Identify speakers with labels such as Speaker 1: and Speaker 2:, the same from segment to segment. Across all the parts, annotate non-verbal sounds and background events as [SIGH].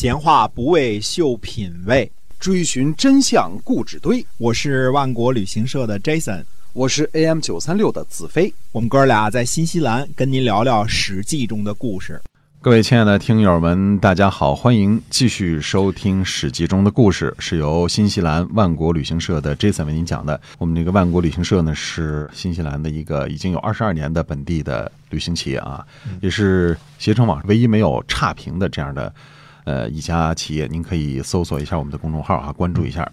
Speaker 1: 闲话不为秀品味，
Speaker 2: 追寻真相故纸堆。
Speaker 1: 我是万国旅行社的 Jason，
Speaker 2: 我是 AM 九三六的子飞。
Speaker 1: 我们哥俩在新西兰跟您聊聊《史记》中的故事。
Speaker 3: 各位亲爱的听友们，大家好，欢迎继续收听《史记》中的故事，是由新西兰万国旅行社的 Jason 为您讲的。我们这个万国旅行社呢，是新西兰的一个已经有二十二年的本地的旅行企业啊，也是携程网唯一没有差评的这样的呃一家企业。您可以搜索一下我们的公众号啊，关注一下。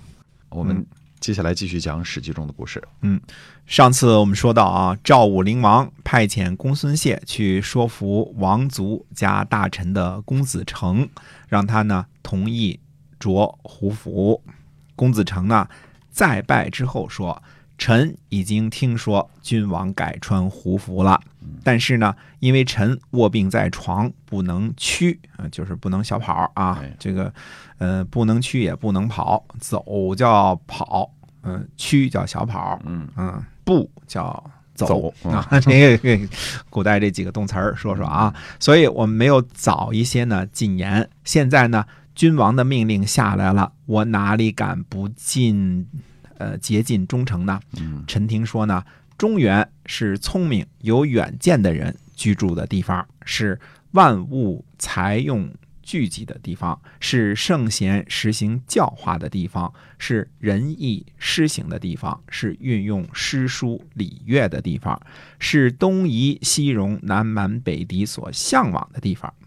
Speaker 3: 我们接下来继续讲《史记》中的故事。
Speaker 1: 嗯，上次我们说到啊，赵武灵王派遣公孙谢去说服王族加大臣的公子成，让他呢同意着胡服。公子成呢再拜之后说：“臣已经听说君王改穿胡服了，但是呢，因为臣卧病在床，不能屈啊，就是不能小跑啊
Speaker 3: 哎，
Speaker 1: 这个呃不能屈也不能跑，走叫跑，嗯、屈叫小跑，
Speaker 3: 嗯。
Speaker 1: 嗯，步叫走。啊。这个古代这几个动词儿说说啊，所以我们没有早一些呢进言。现在呢，君王的命令下来了，我哪里敢不尽呃竭尽忠诚呢？
Speaker 3: 嗯
Speaker 1: 陈廷说呢，中原是聪明有远见的人居住的地方，是万物财用聚集的地方，是圣贤实行教化的地方，是仁义施行的地方，是运用诗书礼乐的地方，是东夷西戎南蛮北狄所向往的地方啊。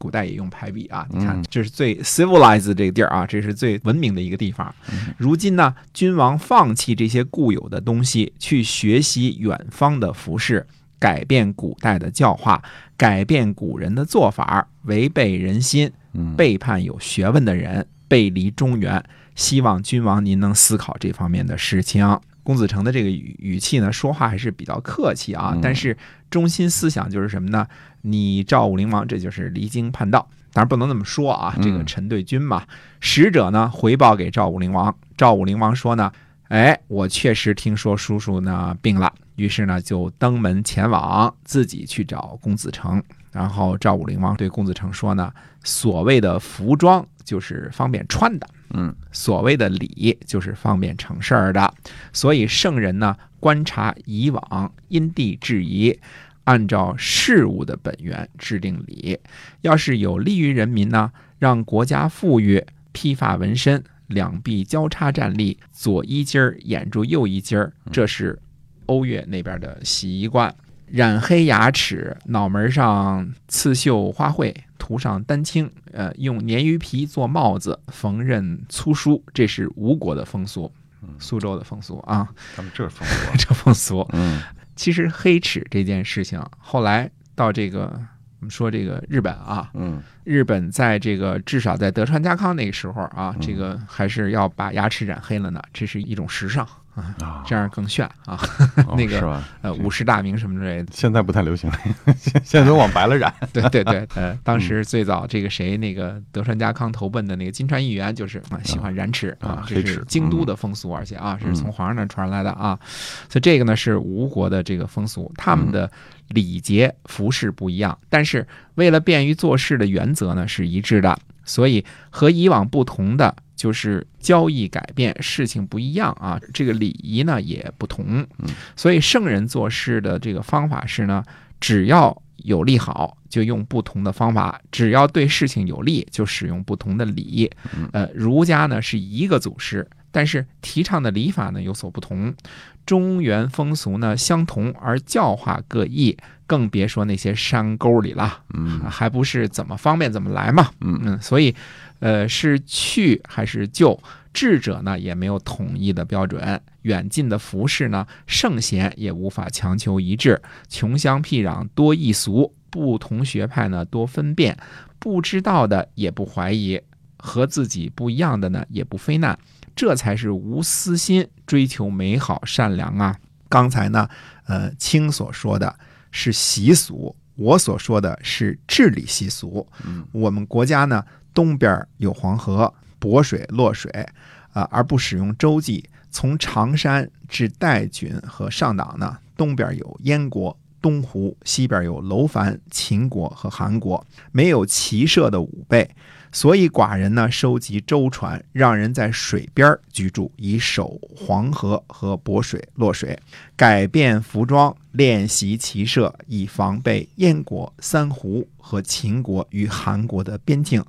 Speaker 1: 古代也用排比啊，你看
Speaker 3: 嗯，
Speaker 1: 这是最 civilized 这个地儿啊，这是最文明的一个地方。如今呢，君王放弃这些固有的东西，去学习远方的服饰，改变古代的教化，改变古人的做法，违背人心，
Speaker 3: 嗯，
Speaker 1: 背叛有学问的人，背离中原。希望君王您能思考这方面的事情。公子成的这个语语气呢，说话还是比较客气啊，
Speaker 3: 嗯
Speaker 1: 但是中心思想就是什么呢？你赵武灵王这就是离经叛道，当然不能这么说啊，这个
Speaker 3: 嗯
Speaker 1: 臣对君嘛。使者呢回报给赵武灵王，赵武灵王说呢，哎，我确实听说叔叔呢病了，于是呢就登门前往，自己去找公子成。然后赵武灵王对公子成说呢，所谓的服装就是方便穿的，
Speaker 3: 嗯
Speaker 1: 所谓的礼就是方便成事儿的。所以圣人呢，观察以往，因地制宜，按照事物的本源制定礼。要是有利于人民呢，让国家富裕，披发纹身，两臂交叉站立，左一襟儿掩住右一襟儿，这是欧越那边的习惯。染黑牙齿，脑门上刺绣花卉，涂上丹青，呃，用鲶鱼皮做帽子，缝纫粗书，这是吴国的风俗，苏州的风俗啊，
Speaker 3: 他们这风俗，[LAUGHS]
Speaker 1: 这风俗。
Speaker 3: 嗯。
Speaker 1: 其实黑齿这件事情，后来到这个我们说这个日本啊，
Speaker 3: 嗯。
Speaker 1: 日本在这个至少在德川家康那个时候啊，这个还是要把牙齿染黑了呢，这是一种时尚啊，
Speaker 3: 啊，
Speaker 1: 这样更炫啊。
Speaker 3: 哦 [LAUGHS]
Speaker 1: 那个？呃，五十大名什么之类的，
Speaker 3: 现在不太流行，现 [LAUGHS] 现在都往白了染。
Speaker 1: 对 [LAUGHS] 对对，呃，当时最早这个谁，那个德川家康投奔的那个金川议员，就是啊喜欢染齿
Speaker 3: 啊
Speaker 1: 啊，这是京都的风俗，而且啊是从皇上那传来的啊，所以这个呢是吴国的这个风俗，他们的礼节服饰不一样，但是为了便于做事的原则呢是一致的，所以和以往不同的。就是交易改变，事情不一样啊，这个礼仪呢也不同，所以圣人做事的这个方法是呢，只要有利好，就用不同的方法；只要对事情有利，就使用不同的礼。呃，儒家呢是一个祖师，但是提倡的礼法呢有所不同。中原风俗呢相同，而教化各异，更别说那些山沟里了，
Speaker 3: 嗯
Speaker 1: 还不是怎么方便怎么来嘛。
Speaker 3: 嗯
Speaker 1: 嗯，所以，呃，是去还是就？智者呢也没有统一的标准，远近的服饰呢，圣贤也无法强求一致，穷乡僻壤多异俗，不同学派呢多分辨，不知道的也不怀疑，和自己不一样的呢也不非难，这才是无私心追求美好善良啊。刚才呢，呃，清所说的是习俗，我所说的是治理习俗。
Speaker 3: 嗯，
Speaker 1: 我们国家呢，东边有黄河，渤水、洛水，啊、而不使用舟楫。从常山至代郡和上党呢，东边有燕国、东湖，西边有楼烦、秦国和韩国，没有骑射的武备。所以寡人呢收集舟船，让人在水边居住，以守黄河和渤水洛水，改变服装，练习骑射，以防备燕国、三胡和秦国与韩国的边境。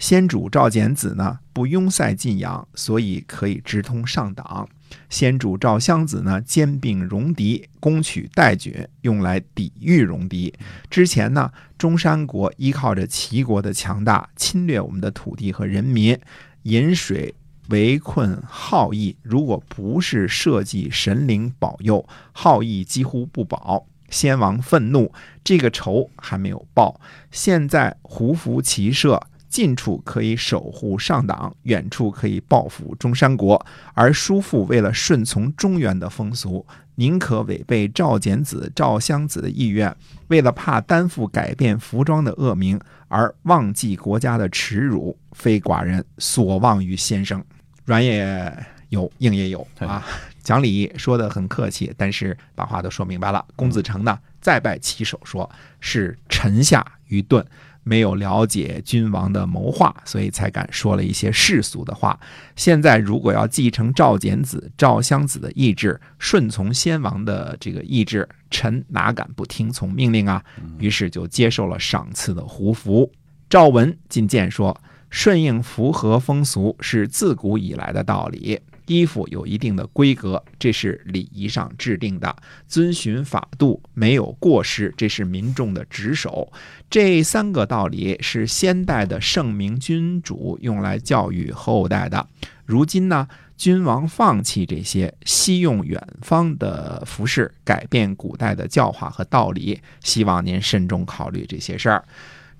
Speaker 1: 先主赵简子呢不拥塞晋阳，所以可以直通上党。先主赵襄子呢兼并戎狄，攻取代郡，用来抵御戎狄。之前呢，中山国依靠着齐国的强大，侵略我们的土地和人民，引水围困好义。如果不是社稷神灵保佑，好义几乎不保。先王愤怒，这个仇还没有报。现在胡服骑射。近处可以守护上党，远处可以报复中山国。而叔父为了顺从中原的风俗，宁可违背赵简子、赵襄子的意愿，为了怕担负改变服装的恶名，而忘记国家的耻辱，非寡人所望于先生。软也有，硬也有啊。讲理说的很客气，但是把话都说明白了。公子成呢，再拜其手，说是臣下愚钝。没有了解君王的谋划，所以才敢说了一些世俗的话。现在如果要继承赵简子、赵襄子的意志，顺从先王的这个意志，臣哪敢不听从命令啊？于是就接受了赏赐的胡服。赵文进谏说：“顺应符合风俗是自古以来的道理。”衣服有一定的规格，这是礼仪上制定的；遵循法度，没有过失，这是民众的职守。这三个道理是先代的圣明君主用来教育后代的。如今呢，君王放弃这些，西用远方的服饰，改变古代的教化和道理，希望您慎重考虑这些事儿。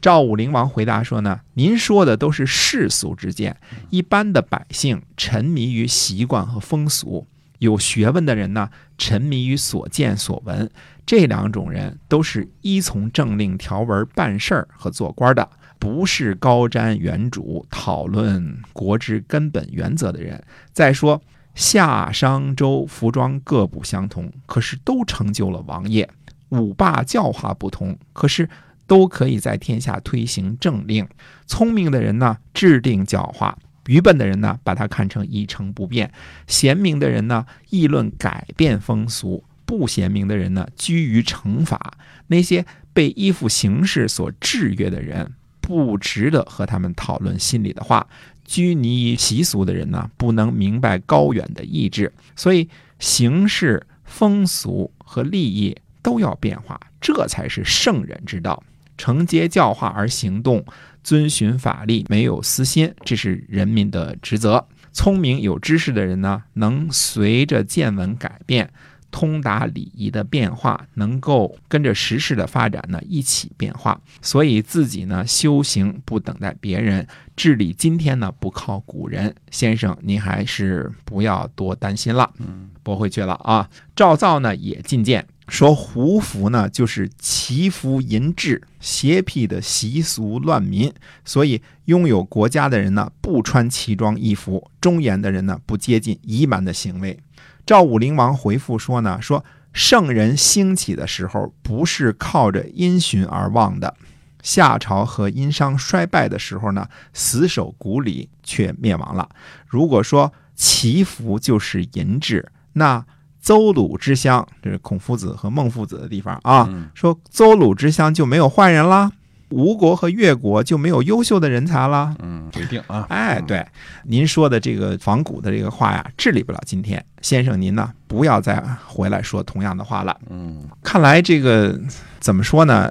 Speaker 1: 赵武灵王回答说呢：“您说的都是世俗之见，一般的百姓沉迷于习惯和风俗，有学问的人呢沉迷于所见所闻。这两种人都是依从政令条文办事儿和做官的，不是高瞻远瞩、讨论国之根本原则的人。再说夏商周服装各不相同，可是都成就了王业；五霸教化不同，可是。”都可以在天下推行政令。聪明的人呢，制定教化；愚笨的人呢，把它看成一成不变；贤明的人呢，议论改变风俗；不贤明的人呢，居于惩罚。那些被依附形式所制约的人，不值得和他们讨论心里的话。拘泥于习俗的人呢，不能明白高远的意志。所以，形式、风俗和利益都要变化，这才是圣人之道。承接教化而行动，遵循法律，没有私心，这是人民的职责。聪明有知识的人呢，能随着见闻改变，通达礼仪的变化，能够跟着时事的发展呢一起变化。所以自己呢修行不等待别人，治理今天呢不靠古人。先生，您还是不要多担心了，嗯，驳回去了啊。赵造呢也进谏。说胡服呢，就是祈福淫志、邪僻的习俗乱民，所以拥有国家的人呢，不穿奇装异服；忠言的人呢，不接近夷蛮的行为。赵武灵王回复说呢，说圣人兴起的时候，不是靠着因循而旺的；夏朝和殷商衰败的时候呢，死守谷里却灭亡了。如果说祈福就是淫志，那。邹鲁之乡，这是孔夫子和孟夫子的地方啊。说邹鲁之乡就没有坏人啦，吴国和越国就没有优秀的人才了。
Speaker 3: 嗯，不一定啊。
Speaker 1: 哎，对，您说的这个仿古的这个话呀，治理不了今天。先生您呢，不要再回来说同样的话了。
Speaker 3: 嗯，
Speaker 1: 看来这个怎么说呢？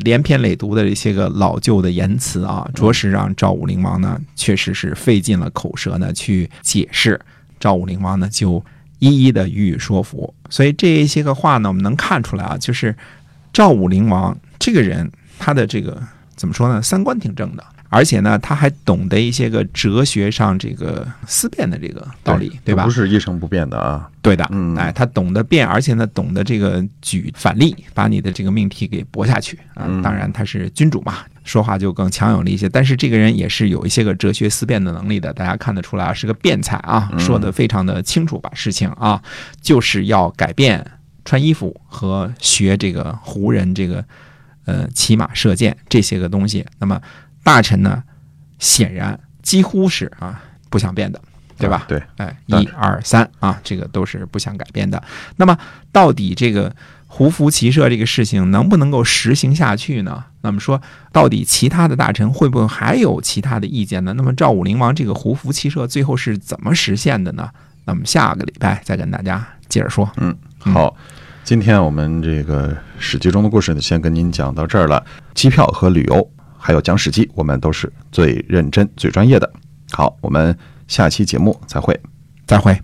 Speaker 1: 连篇累牍的这些个老旧的言辞啊，着实让赵武灵王呢，确实是费尽了口舌呢去解释。赵武灵王呢就。一一的予以说服，所以这一些个话呢，我们能看出来啊，就是赵武灵王这个人，他的这个怎么说呢？三观挺正的，而且呢，他还懂得一些个哲学上这个思辨的这个道理，对吧？
Speaker 3: 不是一成不变的啊，
Speaker 1: 对的，
Speaker 3: 嗯，
Speaker 1: 哎，他懂得变，而且呢，懂得这个举反例，把你的这个命题给驳下去啊。当然，他是君主嘛。说话就更强有力一些，但是这个人也是有一些个哲学思辨的能力的，大家看得出来啊，是个辩才啊，说的非常的清楚，把事情啊，就是要改变穿衣服和学这个胡人这个呃骑马射箭这些个东西。那么大臣呢，显然几乎是啊不想变的，对吧？
Speaker 3: 对，
Speaker 1: 哎，一二三啊，这个都是不想改变的。那么，到底这个胡服骑射这个事情能不能够实行下去呢？那么说，到底其他的大臣会不会还有其他的意见呢？那么赵武灵王这个胡服骑射最后是怎么实现的呢？那么下个礼拜再跟大家接着说。
Speaker 3: 嗯，好，今天我们这个史记中的故事呢，先跟您讲到这儿了。机票和旅游，还有讲史记，我们都是最认真、最专业的。好，我们下期节目再会。
Speaker 1: 再会。